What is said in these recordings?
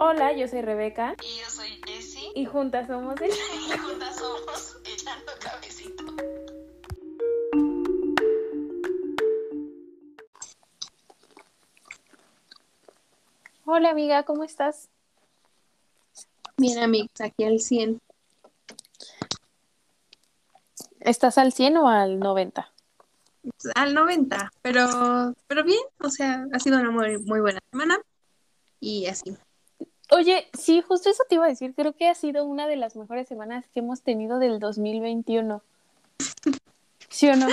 Hola, yo soy Rebeca. Y yo soy Jessie. Y juntas somos el... Y juntas somos Echando Cabecito. Hola amiga, ¿cómo estás? Bien, amigos, aquí al 100. ¿Estás al 100 o al 90? Al 90, pero, pero bien, o sea, ha sido una muy, muy buena semana y así. Oye, sí, justo eso te iba a decir. Creo que ha sido una de las mejores semanas que hemos tenido del 2021. ¿Sí o no?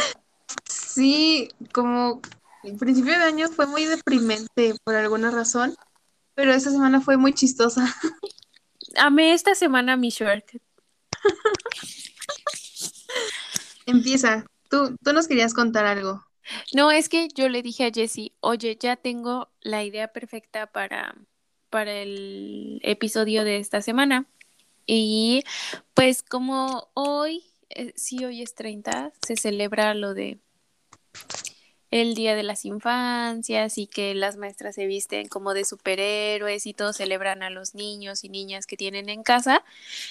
Sí, como el principio de año fue muy deprimente por alguna razón, pero esta semana fue muy chistosa. Amé esta semana mi short. Empieza. Tú, tú nos querías contar algo. No, es que yo le dije a Jessie, oye, ya tengo la idea perfecta para, para el episodio de esta semana. Y pues como hoy, eh, sí, hoy es 30, se celebra lo de el Día de las Infancias y que las maestras se visten como de superhéroes y todos celebran a los niños y niñas que tienen en casa.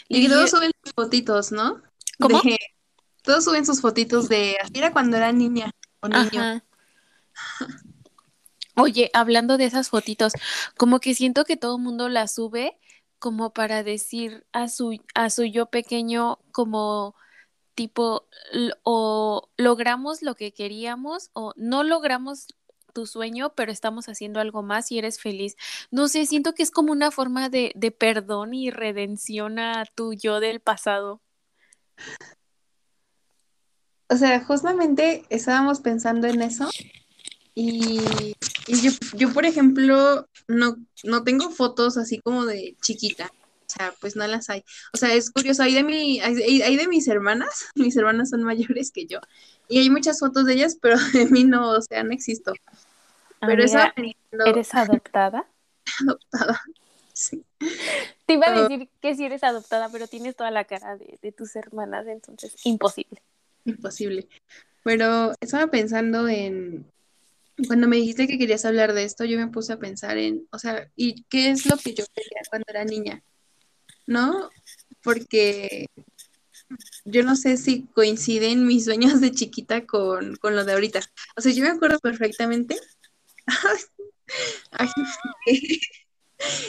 Y todos suben sus fotitos, ¿no? ¿Cómo? De- todos suben sus fotitos de era cuando era niña o niño. Ajá. Oye, hablando de esas fotitos, como que siento que todo el mundo las sube como para decir a su, a su yo pequeño como tipo o logramos lo que queríamos o no logramos tu sueño, pero estamos haciendo algo más y eres feliz. No sé, siento que es como una forma de, de perdón y redención a tu yo del pasado. O sea, justamente estábamos pensando en eso y, y yo, yo, por ejemplo, no, no tengo fotos así como de chiquita. O sea, pues no las hay. O sea, es curioso, hay de mi, hay, hay de mis hermanas, mis hermanas son mayores que yo, y hay muchas fotos de ellas, pero de mí no, o sea, no existo. Pero Amiga, estaba pensando, ¿eres adoptada? adoptada. Sí. Te iba a decir que sí eres adoptada, pero tienes toda la cara de, de tus hermanas, entonces imposible. Imposible. Pero estaba pensando en, cuando me dijiste que querías hablar de esto, yo me puse a pensar en, o sea, ¿y qué es lo que yo quería cuando era niña? ¿No? Porque yo no sé si coinciden mis sueños de chiquita con, con lo de ahorita. O sea, yo me acuerdo perfectamente.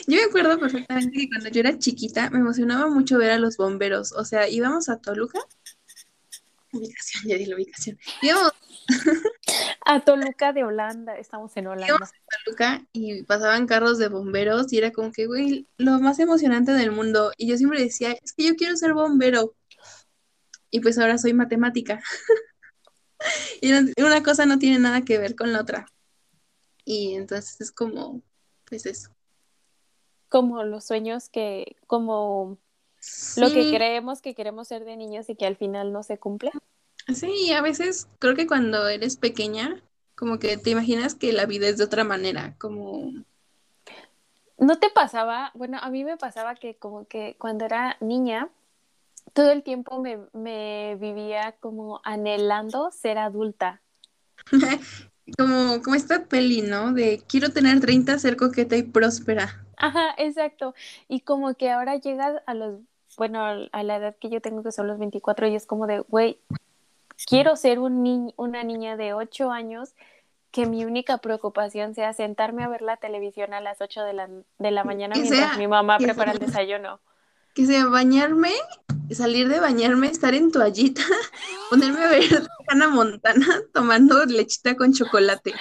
Yo me acuerdo perfectamente que cuando yo era chiquita me emocionaba mucho ver a los bomberos. O sea, íbamos a Toluca. Ubicación, ya di la ubicación. Íbamos A Toluca de Holanda, estamos en Holanda. Íbamos a Toluca y pasaban carros de bomberos y era como que, güey, lo más emocionante del mundo. Y yo siempre decía, es que yo quiero ser bombero. Y pues ahora soy matemática. Y una cosa no tiene nada que ver con la otra. Y entonces es como, pues eso. Como los sueños que, como lo que creemos que queremos ser de niños y que al final no se cumple. sí, a veces creo que cuando eres pequeña, como que te imaginas que la vida es de otra manera, como, ¿No te pasaba? Bueno, a mí me pasaba que como que cuando era niña, todo el tiempo me, me vivía como anhelando ser adulta. como, como esta peli, ¿no? De quiero tener 30, ser coqueta y próspera. Ajá, exacto. Y como que ahora llegas a los, bueno, a la edad que yo tengo, que son los 24, y es como de, güey, quiero ser un ni- una niña de 8 años que mi única preocupación sea sentarme a ver la televisión a las 8 de la, de la mañana mientras sea- mi mamá prepara el desayuno. Que sea bañarme, salir de bañarme, estar en toallita, ponerme a ver Hannah Montana tomando lechita con chocolate.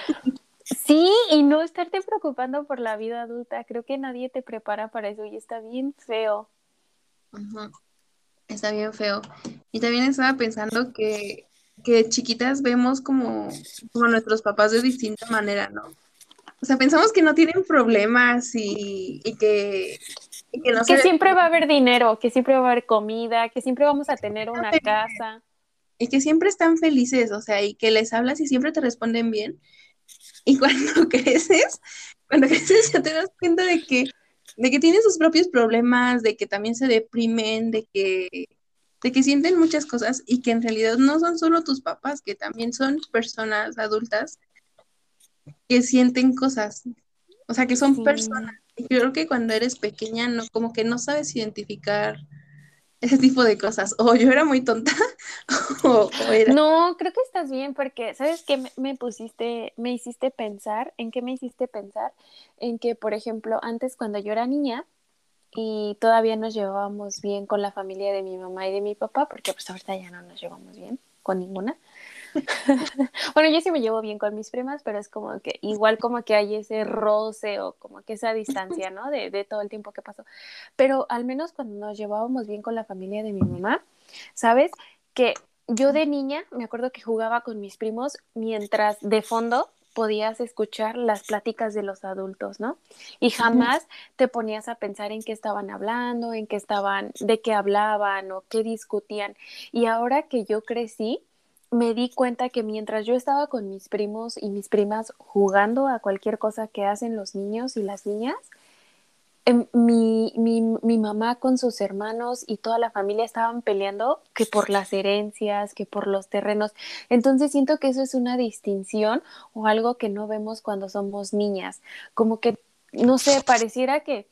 Sí, y no estarte preocupando por la vida adulta. Creo que nadie te prepara para eso y está bien feo. Está bien feo. Y también estaba pensando que, que chiquitas vemos como, como nuestros papás de distinta manera, ¿no? O sea, pensamos que no tienen problemas y, y que, y que no Que se siempre va a haber dinero, que siempre va a haber comida, que siempre vamos a tener una casa. y que siempre están felices, o sea, y que les hablas y siempre te responden bien. Y cuando creces, cuando creces ya te das cuenta de que, de que tienen sus propios problemas, de que también se deprimen, de que, de que sienten muchas cosas y que en realidad no son solo tus papás, que también son personas adultas que sienten cosas, o sea, que son Sí. personas Y creo que cuando eres pequeña, no, como que no sabes identificar ese tipo de cosas. O yo era muy tonta, o, era... No, creo que estás bien porque, ¿sabes qué me, me pusiste, me hiciste pensar? ¿En qué me hiciste pensar? En que, por ejemplo, antes cuando yo era niña y todavía nos llevábamos bien con la familia de mi mamá y de mi papá, porque pues ahorita ya no nos llevamos bien con ninguna. bueno, yo sí me llevo bien con mis primas, pero es como que igual como que hay ese roce o como que esa distancia, ¿no? De, de todo el tiempo que pasó. Pero al menos cuando nos llevábamos bien con la familia de mi mamá, ¿sabes? Que yo de niña me acuerdo que jugaba con mis primos mientras de fondo podías escuchar las pláticas de los adultos, ¿no? Y jamás te ponías a pensar en qué estaban hablando, en qué estaban, de qué hablaban o qué discutían. Y ahora que yo crecí, me di cuenta que mientras yo estaba con mis primos y mis primas jugando a cualquier cosa que hacen los niños y las niñas, em, mi, mi, mi mamá con sus hermanos y toda la familia estaban peleando que por las herencias, que por los terrenos. Entonces siento que eso es una distinción o algo que no vemos cuando somos niñas. Como que, no sé, pareciera que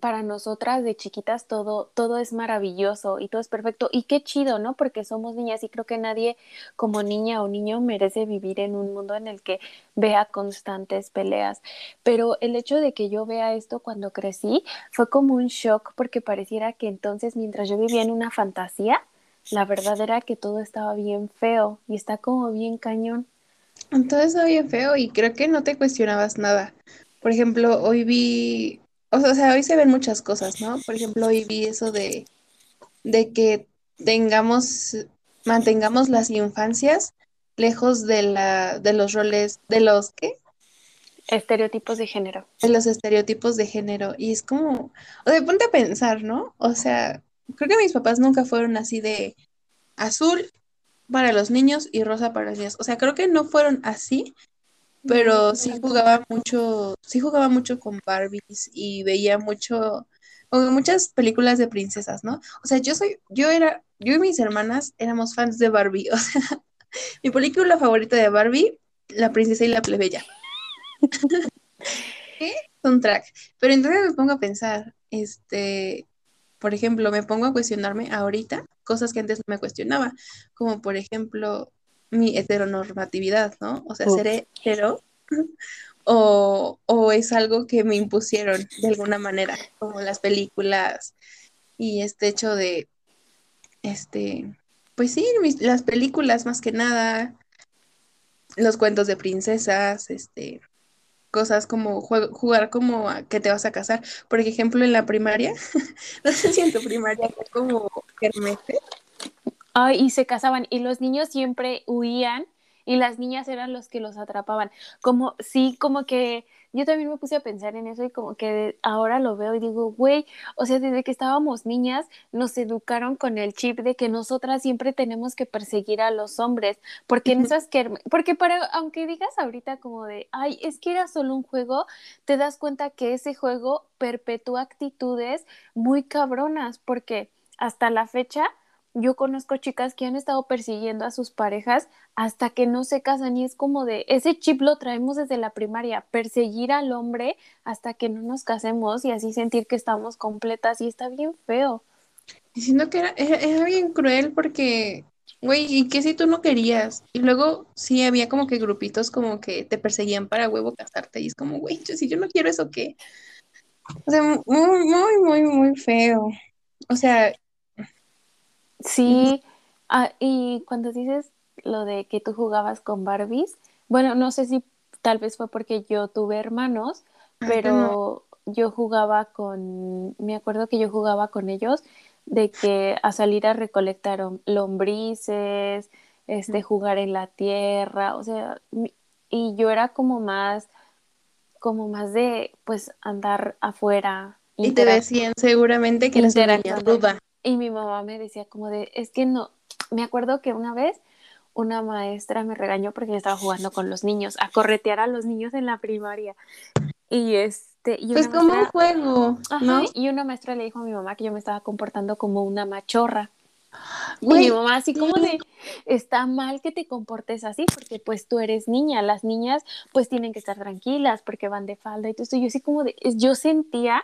para nosotras de chiquitas todo, todo es maravilloso y todo es perfecto. Y qué chido, ¿no? Porque somos niñas y creo que nadie como niña o niño merece vivir en un mundo en el que vea constantes peleas. Pero el hecho de que yo vea esto cuando crecí fue como un shock porque pareciera que entonces mientras yo vivía en una fantasía, la verdad era que todo estaba bien feo y está como bien cañón. Entonces estaba bien feo y creo que no te cuestionabas nada. Por ejemplo, hoy vi, o sea, o sea, hoy se ven muchas cosas, ¿no? Por ejemplo, hoy vi eso de, de que tengamos, mantengamos las infancias lejos de la, de los roles, de los, ¿qué? Estereotipos de género. De los estereotipos de género. Y es como, o sea, ponte a pensar, ¿no? O sea, creo que mis papás nunca fueron así de azul para los niños y rosa para las niñas. O sea, creo que no fueron así, pero sí jugaba mucho, sí jugaba mucho con Barbies y veía mucho, como muchas películas de princesas, ¿no? O sea, yo soy, yo era, yo y mis hermanas éramos fans de Barbie, o sea, mi película favorita de Barbie, La princesa y la plebeya. ¿Qué? Un track. Pero entonces me pongo a pensar, este, por ejemplo, me pongo a cuestionarme ahorita cosas que antes no me cuestionaba, como por ejemplo mi heteronormatividad, ¿no? O sea, Uf. ser hetero o, o es algo que me impusieron de alguna manera, como las películas y este hecho de, este, pues sí, mis- las películas más que nada, los cuentos de princesas, este, cosas como jugar como a que te vas a casar. Por ejemplo, en la primaria, no sé si en tu primaria fue como kermeses. Ay, y se casaban y los niños siempre huían y las niñas eran los que los atrapaban. Como, sí, como que yo también me puse a pensar en eso y como que ahora lo veo y digo, güey, o sea, desde que estábamos niñas nos educaron con el chip de que nosotras siempre tenemos que perseguir a los hombres, porque en esas que, porque para, aunque digas ahorita como de, ay, es que era solo un juego, te das cuenta que ese juego perpetúa actitudes muy cabronas, porque hasta la fecha yo conozco chicas que han estado persiguiendo a sus parejas hasta que no se casan y es como de ese chip lo traemos desde la primaria, perseguir al hombre hasta que no nos casemos y así sentir que estamos completas y está bien feo. Diciendo que era, era, era bien cruel porque, güey, ¿y qué si tú no querías? Y luego sí había como que grupitos como que te perseguían para huevo casarte y es como, güey, si yo no quiero eso, ¿qué? O sea, muy, muy, muy, muy feo. O sea, Sí, ah, y cuando dices lo de que tú jugabas con Barbies, bueno, no sé si tal vez fue porque yo tuve hermanos, pero yo jugaba con, me acuerdo que yo jugaba con ellos de que a salir a recolectar lombrices, este, jugar en la tierra, o sea, y yo era como más, como más de, pues, andar afuera, Y te decían seguramente que eras una niña ruda. Y mi mamá me decía como de, es que no, me acuerdo que una vez una maestra me regañó porque yo estaba jugando con los niños, a corretear a los niños en la primaria. Y este, y Pues como un juego, ajá, ¿no? y una maestra le dijo a mi mamá que yo me estaba comportando como una machorra. Y mi mamá así como de, está mal que te comportes así, porque pues tú eres niña, las niñas pues tienen que estar tranquilas porque van de falda y todo esto. Yo así como de, yo sentía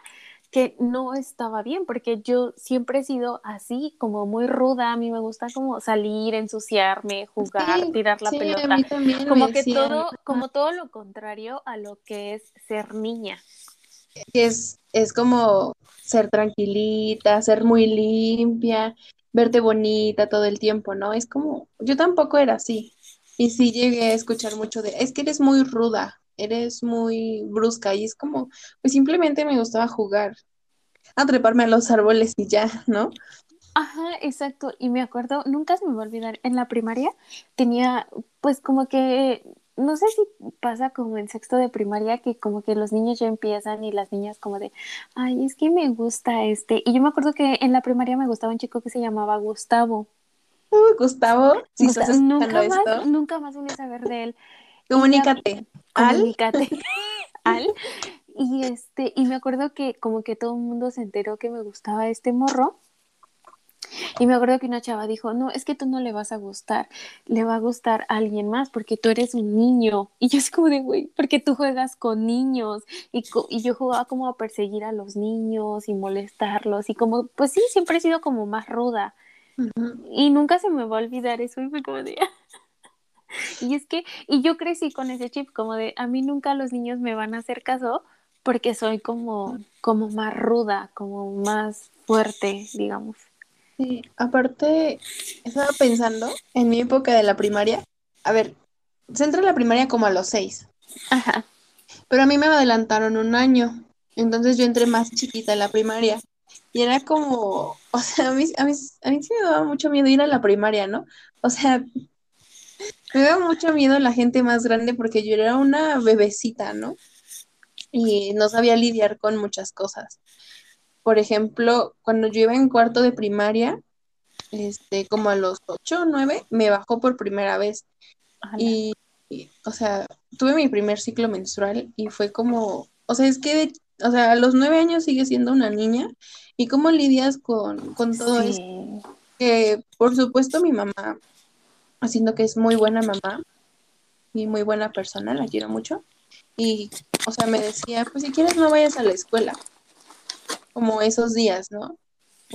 que no estaba bien, porque yo siempre he sido así, como muy ruda, a mí me gusta como salir, ensuciarme, jugar, Sí, tirar la sí, pelota, mí también como que decían todo, como todo lo contrario a lo que es ser niña. es, es como ser tranquilita, ser muy limpia, verte bonita todo el tiempo, ¿no? Es como, yo tampoco era así. Y sí llegué a escuchar mucho de, es que eres muy ruda, eres muy brusca. Y es como, pues simplemente me gustaba jugar, a treparme a los árboles y ya, ¿no? Ajá, exacto. Y me acuerdo, nunca se me va a olvidar, en la primaria tenía, pues como que, no sé si pasa como en sexto de primaria, que como que los niños ya empiezan y las niñas como de, ay, es que me gusta este. Y yo me acuerdo que en la primaria me gustaba un chico que se llamaba Gustavo. Gustavo, si Gusta- estás escuchando nunca más, esto, nunca más volví a saber de él. comunícate. Al, Comunícate. Al. Y este, y me acuerdo que como que todo el mundo se enteró que me gustaba este morro. Y me acuerdo que una chava dijo, no, es que tú no le vas a gustar, le va a gustar a alguien más porque tú eres un niño. Y yo así como de, güey, porque tú juegas con niños. Y, co- y yo jugaba como a perseguir a los niños y molestarlos. Y como, pues sí, siempre he sido como más ruda. Y nunca se me va a olvidar eso. Y fue como de... y es que, y yo crecí con ese chip como de, a mí nunca los niños me van a hacer caso porque soy como, como más ruda, como más fuerte, digamos. Sí, aparte, estaba pensando en mi época de la primaria. A ver, se entra a la primaria como a los seis, Ajá. pero a mí me adelantaron un año. Entonces yo entré más chiquita en la primaria. Y era como, o sea, a mí, a mí, a mí sí me daba mucho miedo ir a la primaria, ¿no? O sea, me daba mucho miedo la gente más grande porque yo era una bebecita, ¿no? Y no sabía lidiar con muchas cosas. Por ejemplo, cuando yo iba en cuarto de primaria, este, como a los ocho o nueve, me bajó por primera vez. Y, y, o sea, tuve mi primer ciclo menstrual y fue como, o sea, es que, de- o sea, a los nueve años sigue siendo una niña. ¿Y cómo lidias con, con todo eso? Sí. Que, por supuesto, mi mamá, haciendo que es muy buena mamá y muy buena persona, la quiero mucho. Y, o sea, me decía, pues si quieres no vayas a la escuela, como esos días, ¿no?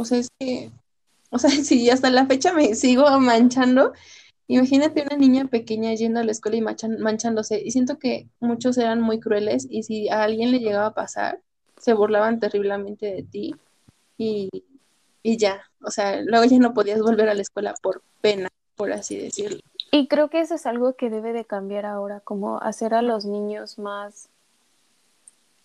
Sea, es que, o sea, si hasta la fecha me sigo manchando, imagínate una niña pequeña yendo a la escuela y manchándose. Y siento que muchos eran muy crueles y si a alguien le llegaba a pasar, se burlaban terriblemente de ti y, y ya, o sea, luego ya no podías volver a la escuela por pena, por así decirlo. Y creo que eso es algo que debe de cambiar ahora, como hacer a los niños más,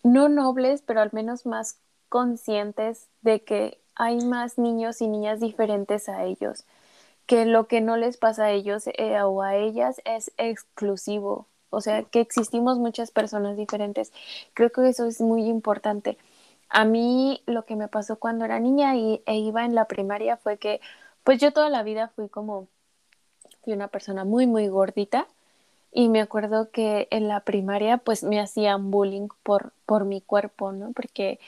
no nobles, pero al menos más conscientes de que hay más niños y niñas diferentes a ellos, que lo que no les pasa a ellos eh, o a ellas es exclusivo, o sea, que existimos muchas personas diferentes. Creo que eso es muy importante. A mí lo que me pasó cuando era niña y, e iba en la primaria fue que, pues yo toda la vida fui como fui una persona muy, muy gordita y me acuerdo que en la primaria pues me hacían bullying por, por mi cuerpo, ¿no? Porque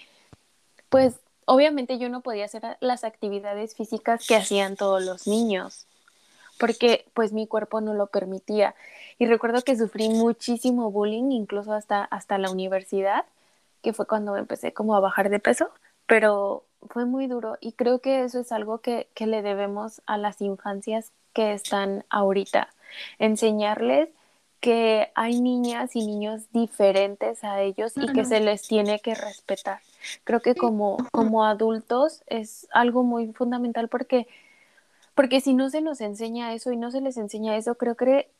pues obviamente yo no podía hacer las actividades físicas que hacían todos los niños porque pues mi cuerpo no lo permitía. Y recuerdo que sufrí muchísimo bullying, incluso hasta, hasta la universidad, que fue cuando empecé como a bajar de peso, pero fue muy duro y creo que eso es algo que, que le debemos a las infancias que están ahorita, enseñarles que hay niñas y niños diferentes a ellos y que se les tiene que respetar. Creo que como, como adultos es algo muy fundamental porque, porque si no se nos enseña eso y no se les enseña eso, creo que,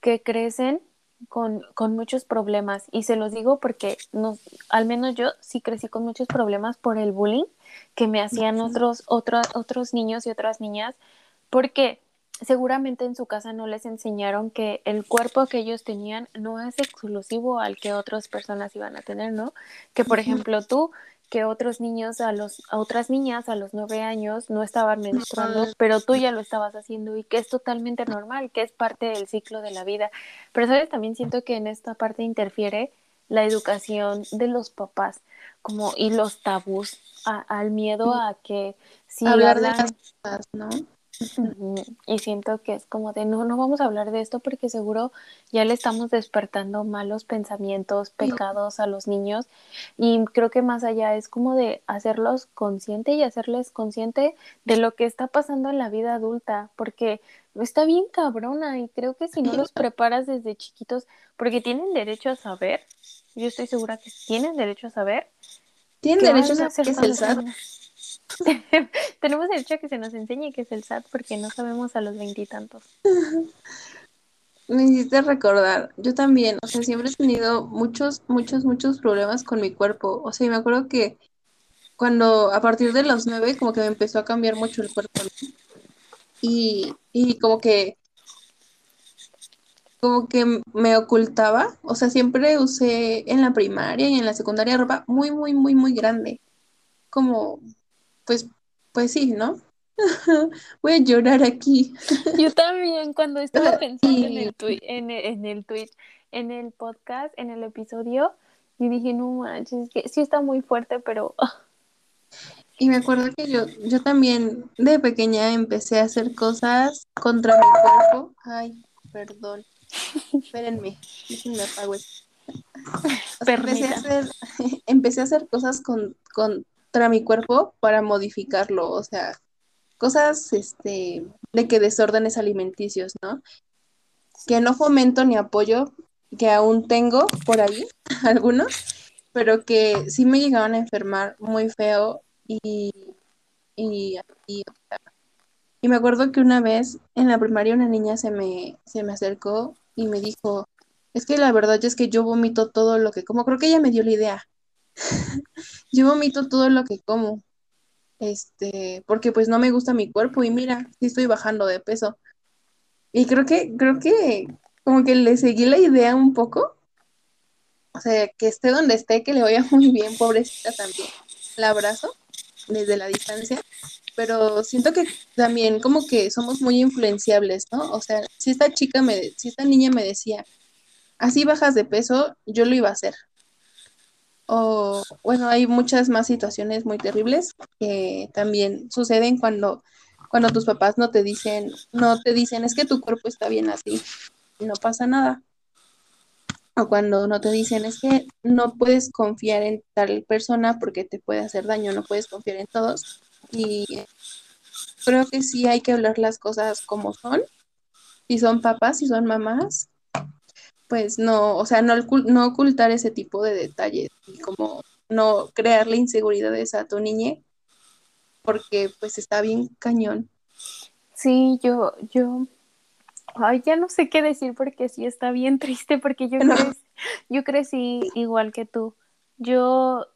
que crecen con, con muchos problemas. Y se los digo porque nos, al menos yo sí crecí con muchos problemas por el bullying que me hacían otros, otros, otros niños y otras niñas, porque seguramente en su casa no les enseñaron que el cuerpo que ellos tenían no es exclusivo al que otras personas iban a tener, ¿no? Que por ejemplo tú, que otros niños a los, a otras niñas a los nueve años no estaban menstruando, pero tú ya lo estabas haciendo y que es totalmente normal, que es parte del ciclo de la vida. Pero sabes, también siento que en esta parte interfiere la educación de los papás, como y los tabús, a- al miedo a que si Hablar de las cosas, ¿no? Y siento que es como de no, no vamos a hablar de esto porque seguro ya le estamos despertando malos pensamientos, pecados a los niños. Y creo que más allá es como de hacerlos consciente y hacerles consciente de lo que está pasando en la vida adulta, porque está bien cabrona y creo que si no los preparas desde chiquitos, porque tienen derecho a saber, yo estoy segura que tienen derecho a saber. Tienen ¿qué derecho a saber es el sean- Tenemos derecho a que se nos enseñe qué es el SAT porque no sabemos a los veintitantos. Me hiciste recordar, yo también, o sea, siempre he tenido muchos, muchos, muchos problemas con mi cuerpo. O sea, y me acuerdo que cuando a partir de los nueve como que me empezó a cambiar mucho el cuerpo, ¿no? Y, y como que, como que me ocultaba, o sea, siempre usé en la primaria y en la secundaria ropa muy, muy, muy, muy grande. Como, pues, pues sí, ¿no? Voy a llorar aquí. Yo también, cuando estaba pensando en el, twi- en, el, en el Twitch, en el podcast, en el episodio, y dije, no manches, es que sí está muy fuerte, pero Y me acuerdo que yo, yo también de pequeña empecé a hacer cosas contra mi cuerpo. Ay, perdón. Espérenme, déjenme apago esto. O sea, empecé a hacer, empecé a hacer cosas con, contra mi cuerpo para modificarlo. O sea, cosas este, de que desórdenes alimenticios, ¿no? Que no fomento ni apoyo, que aún tengo por ahí, algunos, pero que sí me llegaban a enfermar muy feo y, y, y, y me acuerdo que una vez en la primaria una niña se me, se me acercó y me dijo, es que la verdad es que yo vomito todo lo que como, creo que ella me dio la idea. Yo vomito todo lo que como, este, porque pues no me gusta mi cuerpo y mira, sí estoy bajando de peso. Y creo que, creo que como que le seguí la idea un poco. O sea, que esté donde esté, que le vaya muy bien, pobrecita también. La abrazo desde la distancia, pero siento que también como que somos muy influenciables, ¿no? O sea, si esta chica me, si esta niña me decía, así bajas de peso, yo lo iba a hacer. O, bueno, hay muchas más situaciones muy terribles que también suceden cuando, cuando tus papás no te dicen, no te dicen, es que tu cuerpo está bien así, no pasa nada. O cuando no te dicen, es que no puedes confiar en tal persona porque te puede hacer daño, no puedes confiar en todos. Y creo que sí hay que hablar las cosas como son. Si son papás, si son mamás, pues no, o sea, no, ocul- no ocultar ese tipo de detalles y como no crearle inseguridades a tu niña porque pues está bien cañón. sí, yo, yo, ay, ya no sé qué decir porque sí está bien triste porque yo, No. yo crecí igual que tú. Yo,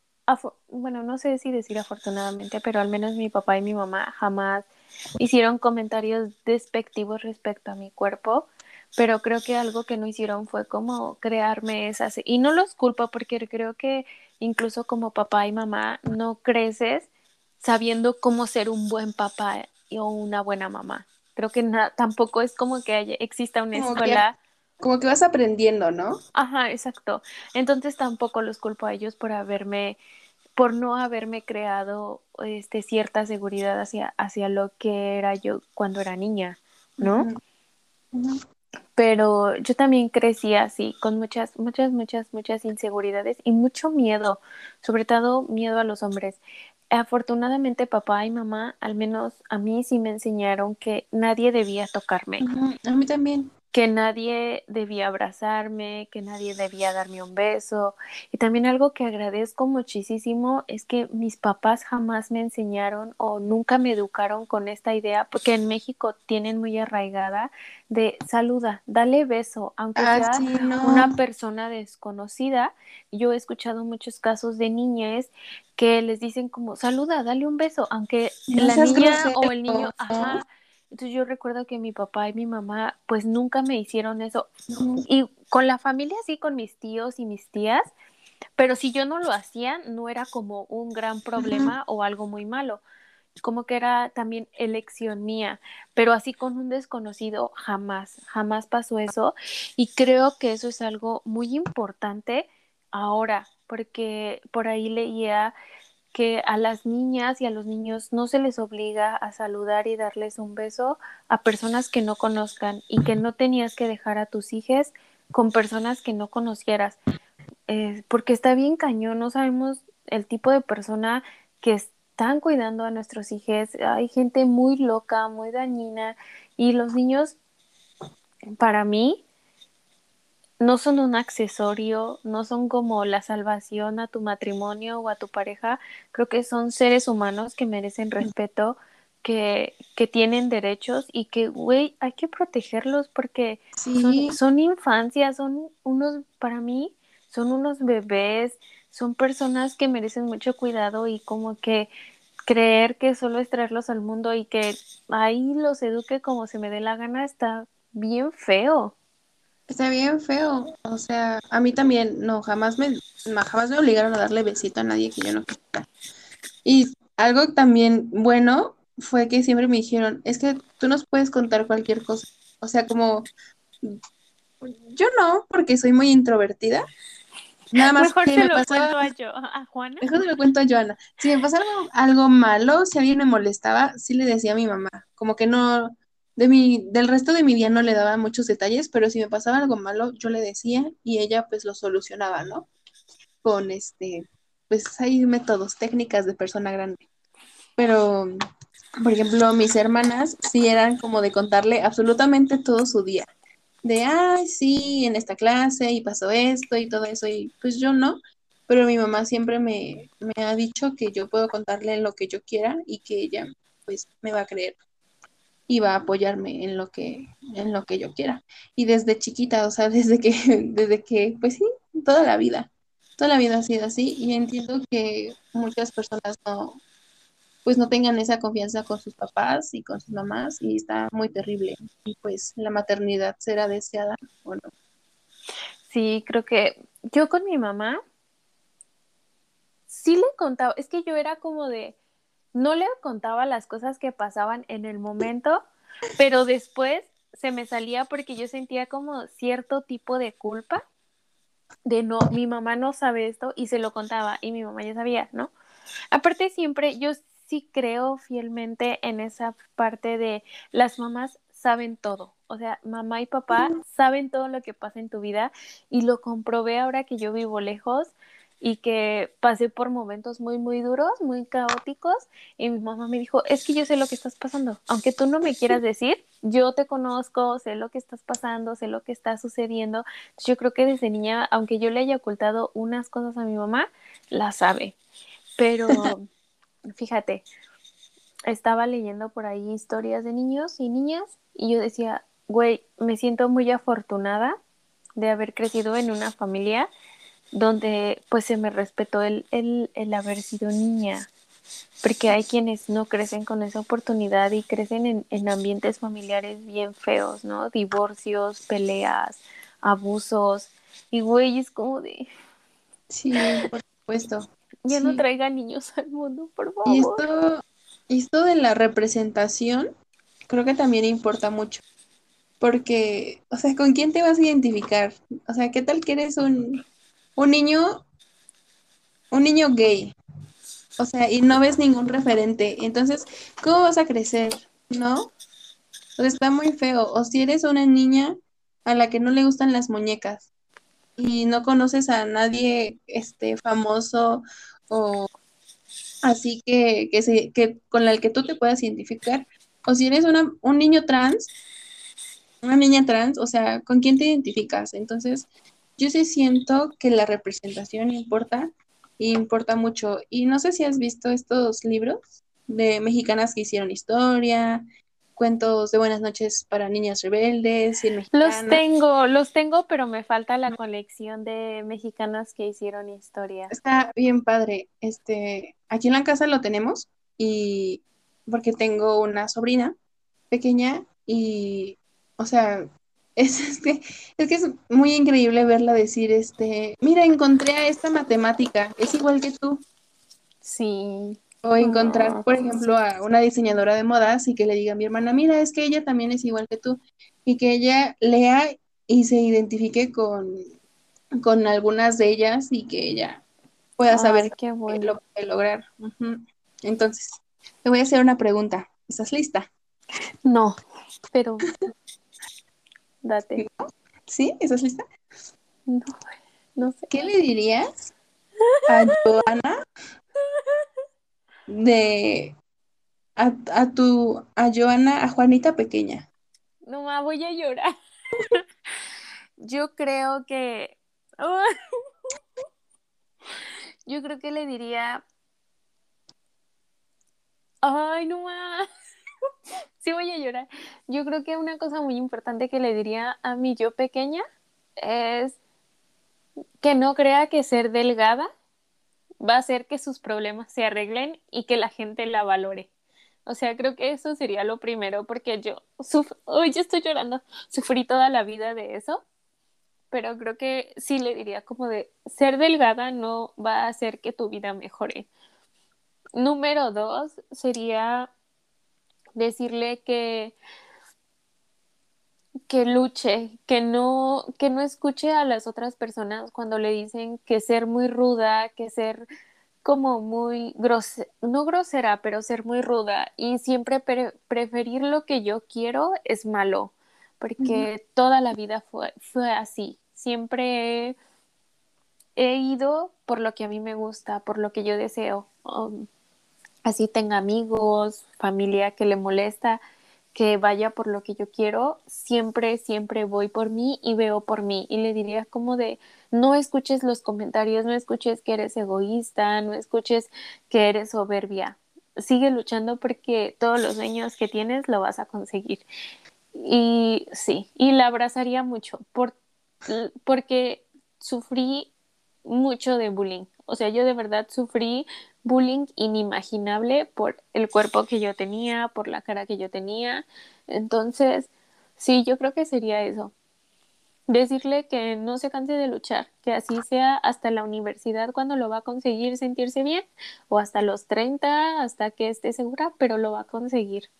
bueno, no sé si decir afortunadamente, pero al menos mi papá y mi mamá jamás hicieron comentarios despectivos respecto a mi cuerpo, pero creo que algo que no hicieron fue como crearme esas, y no los culpo porque creo que incluso como papá y mamá no creces sabiendo cómo ser un buen papá y- o una buena mamá. Creo que tampoco es como que haya- exista una Como que- escuela. Como que vas aprendiendo, ¿no? Ajá, exacto. Entonces tampoco los culpo a ellos por haberme, por no haberme creado este cierta seguridad hacia, hacia lo que era yo cuando era niña, ¿no? Pero yo también crecí así, con muchas, muchas, muchas, muchas inseguridades y mucho miedo, sobre todo miedo a los hombres. Afortunadamente papá y mamá, al menos a mí sí me enseñaron que nadie debía tocarme. A mí también. Que nadie debía abrazarme, que nadie debía darme un beso. Y también algo que agradezco muchísimo es que mis papás jamás me enseñaron o nunca me educaron con esta idea, porque en México tienen muy arraigada de saluda, dale beso, aunque Ah, sea sí, no. una persona desconocida. Yo he escuchado muchos casos de niñas que les dicen como saluda, dale un beso, aunque No la niña grosero, o el niño, ajá. Entonces yo recuerdo que mi papá y mi mamá pues nunca me hicieron eso. Y con la familia sí, con mis tíos y mis tías, pero si yo no lo hacía, no era como un gran problema o algo muy malo. Como que era también elección mía, pero así con un desconocido jamás, jamás pasó eso. Y creo que eso es algo muy importante ahora, porque por ahí leía que a las niñas y a los niños no se les obliga a saludar y darles un beso a personas que no conozcan y que no tenías que dejar a tus hijas con personas que no conocieras. Eh, porque está bien cañón, no sabemos el tipo de persona que están cuidando a nuestros hijos. Hay gente muy loca, muy dañina y los niños, para mí, no son un accesorio, no son como la salvación a tu matrimonio o a tu pareja. Creo que son seres humanos que merecen respeto, que, que tienen derechos y que, güey, hay que protegerlos porque son, son infancias, son unos, para mí, son unos bebés, son personas que merecen mucho cuidado y como que creer que solo es traerlos al mundo y que ahí los eduque como se me dé la gana está bien feo. Está bien feo. O sea, a mí también, no, jamás me, jamás me obligaron a darle besito a nadie que yo no quisiera. Y algo también bueno fue que siempre me dijeron, es que tú nos puedes contar cualquier cosa. O sea, como yo no, porque soy muy introvertida. Nada más Mejor que se lo cuento a, yo, a Juana. Mejor se lo cuento a Joana. Si me pasaba algo, algo malo, si alguien me molestaba, sí le decía a mi mamá. Como que no, de mi, del resto de mi día no le daba muchos detalles, pero si me pasaba algo malo, yo le decía y ella pues lo solucionaba, ¿no? Con este, pues hay métodos, técnicas de persona grande. Pero, por ejemplo, mis hermanas sí eran como de contarle absolutamente todo su día. De, ay, sí, en esta clase y pasó esto y todo eso, y pues yo no, pero mi mamá siempre me, me ha dicho que yo puedo contarle lo que yo quiera y que ella pues me va a creer y va a apoyarme en lo que, en lo que yo quiera. Y desde chiquita, o sea, desde que, desde que, pues sí, toda la vida, toda la vida ha sido así y entiendo que muchas personas no, pues no tengan esa confianza con sus papás y con sus mamás y está muy terrible. Y pues la maternidad será deseada o no. Sí, creo que yo con mi mamá sí le contaba, es que yo era como de, no le contaba las cosas que pasaban en el momento, pero después se me salía porque yo sentía como cierto tipo de culpa de no, mi mamá no sabe esto y se lo contaba y mi mamá ya sabía, ¿no? Aparte siempre, yo sí creo fielmente en esa parte de las mamás saben todo, o sea, mamá y papá saben todo lo que pasa en tu vida y lo comprobé ahora que yo vivo lejos y que pasé por momentos muy, muy duros, muy caóticos, y mi mamá me dijo, es que yo sé lo que estás pasando, aunque tú no me quieras decir, yo te conozco, sé lo que estás pasando, sé lo que está sucediendo, yo creo que desde niña, aunque yo le haya ocultado unas cosas a mi mamá, la sabe, pero fíjate, estaba leyendo por ahí historias de niños y niñas, y yo decía, güey, me siento muy afortunada de haber crecido en una familia donde pues se me respetó el, el, el, haber sido niña, porque hay quienes no crecen con esa oportunidad y crecen en, en ambientes familiares bien feos, ¿no? Divorcios, peleas, abusos, y güey, es como de... Sí, por supuesto. Ya no traiga niños al mundo, por favor. Y esto, esto de la representación, creo que también importa mucho. Porque, o sea, ¿con quién te vas a identificar? O sea, ¿qué tal que eres un un niño, un niño gay, o sea, y no ves ningún referente, entonces, ¿cómo vas a crecer? ¿No? O está muy feo. O si eres una niña a la que no le gustan las muñecas y no conoces a nadie este famoso o así que, que, se, que con el que tú te puedas identificar. O si eres una, un niño trans, una niña trans, o sea, ¿con quién te identificas? Entonces, yo sí siento que la representación importa, importa mucho. Y no sé si has visto estos libros de mexicanas que hicieron historia, cuentos de buenas noches para niñas rebeldes. Y los tengo, los tengo, pero me falta la colección de mexicanas que hicieron historia. Está bien padre. Este, aquí en la casa lo tenemos y porque tengo una sobrina pequeña y, o sea, es, este, es que es muy increíble verla decir, este, mira, encontré a esta matemática, es igual que tú. Sí. O encontrar, por ejemplo, a una diseñadora de modas y que le diga a mi hermana, mira, es que ella también es igual que tú. Y que ella lea y se identifique con, con algunas de ellas y que ella pueda saber Ay, qué que bueno. lo puede lograr. Entonces, te voy a hacer una pregunta. ¿Estás lista? No, pero date. ¿Sí? ¿Estás lista? No, no sé. ¿Qué le dirías a Joana de a, a tu a Joana, a Juanita pequeña? No me voy a llorar. Yo creo que. Yo creo que le diría. Ay, no más. Voy a llorar. Yo creo que una cosa muy importante que le diría a mi yo pequeña es que no crea que ser delgada va a hacer que sus problemas se arreglen y que la gente la valore. O sea, creo que eso sería lo primero, porque yo, hoy yo estoy llorando, sufrí toda la vida de eso, pero creo que sí le diría como de ser delgada no va a hacer que tu vida mejore. Número dos sería decirle que que luche, que no, que no escuche a las otras personas cuando le dicen que ser muy ruda, que ser como muy grosera, no grosera, pero ser muy ruda y siempre pre preferir lo que yo quiero es malo, porque uh -huh. toda la vida fue, fue así. Siempre he, he, ido por lo que a mí me gusta, por lo que yo deseo. Um, así tenga amigos, familia que le molesta, que vaya por lo que yo quiero, siempre, siempre voy por mí y veo por mí. Y le diría como de, no escuches los comentarios, no escuches que eres egoísta, no escuches que eres soberbia. Sigue luchando porque todos los sueños que tienes lo vas a conseguir. Y sí, y la abrazaría mucho por, porque sufrí mucho de bullying. O sea, yo de verdad sufrí bullying inimaginable por el cuerpo que yo tenía, por la cara que yo tenía. Entonces, sí, yo creo que sería eso. Decirle que no se canse de luchar, que así sea hasta la universidad cuando lo va a conseguir sentirse bien, o hasta los 30, hasta que esté segura, pero lo va a conseguir.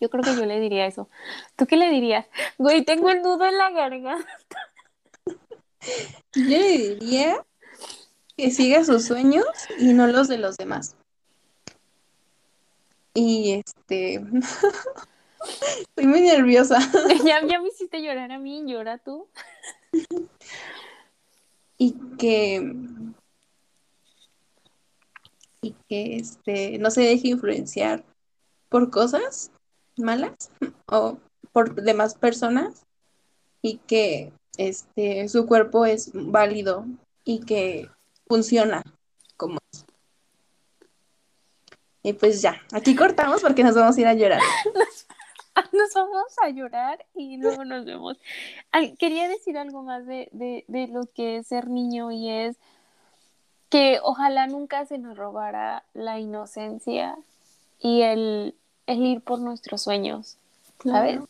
Yo creo que yo le diría eso. ¿Tú qué le dirías? Güey, tengo el nudo en la garganta. Yo le diría que siga sus sueños y no los de los demás. Y este. Estoy muy nerviosa. Ya, ya me hiciste llorar a mí, llora tú. Y que. Y que este no se deje influenciar por cosas malas o por demás personas y que este su cuerpo es válido y que funciona como es. Y pues ya, aquí cortamos porque nos vamos a ir a llorar. Nos vamos a llorar y luego nos vemos. Ay, quería decir algo más de, de, de, lo que es ser niño y es que ojalá nunca se nos robara la inocencia y el, el ir por nuestros sueños, ¿sabes? Claro.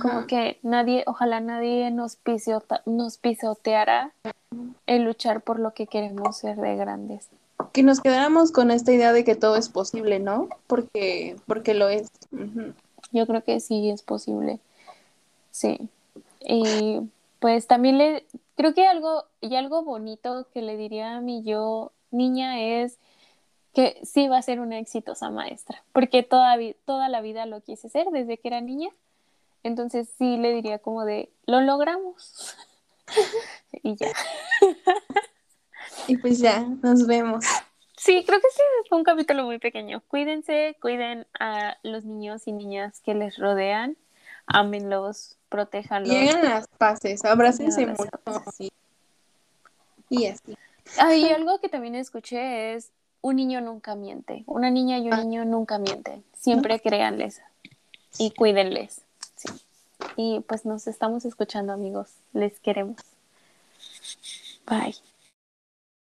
Como que nadie, ojalá nadie nos, pisota, nos pisoteara el luchar por lo que queremos ser de grandes. Que nos quedáramos con esta idea de que todo es posible, ¿no? Porque, porque lo es. Uh -huh. Yo creo que sí es posible. Sí. Y pues también le creo que algo y algo bonito que le diría a mi yo niña es que sí va a ser una exitosa maestra, porque toda, toda la vida lo quise ser desde que era niña. Entonces sí le diría como de, lo logramos. y ya. y pues ya, nos vemos. Sí, creo que sí, fue un capítulo muy pequeño. Cuídense, cuiden a los niños y niñas que les rodean, ámenlos, protéjanlos. Lleguen las paces, abrácense mucho. Y, y así. Ah, y algo que también escuché es, un niño nunca miente, una niña y un ah. niño nunca mienten, siempre créanles y cuídenles. Y pues nos estamos escuchando amigos, les queremos. Bye.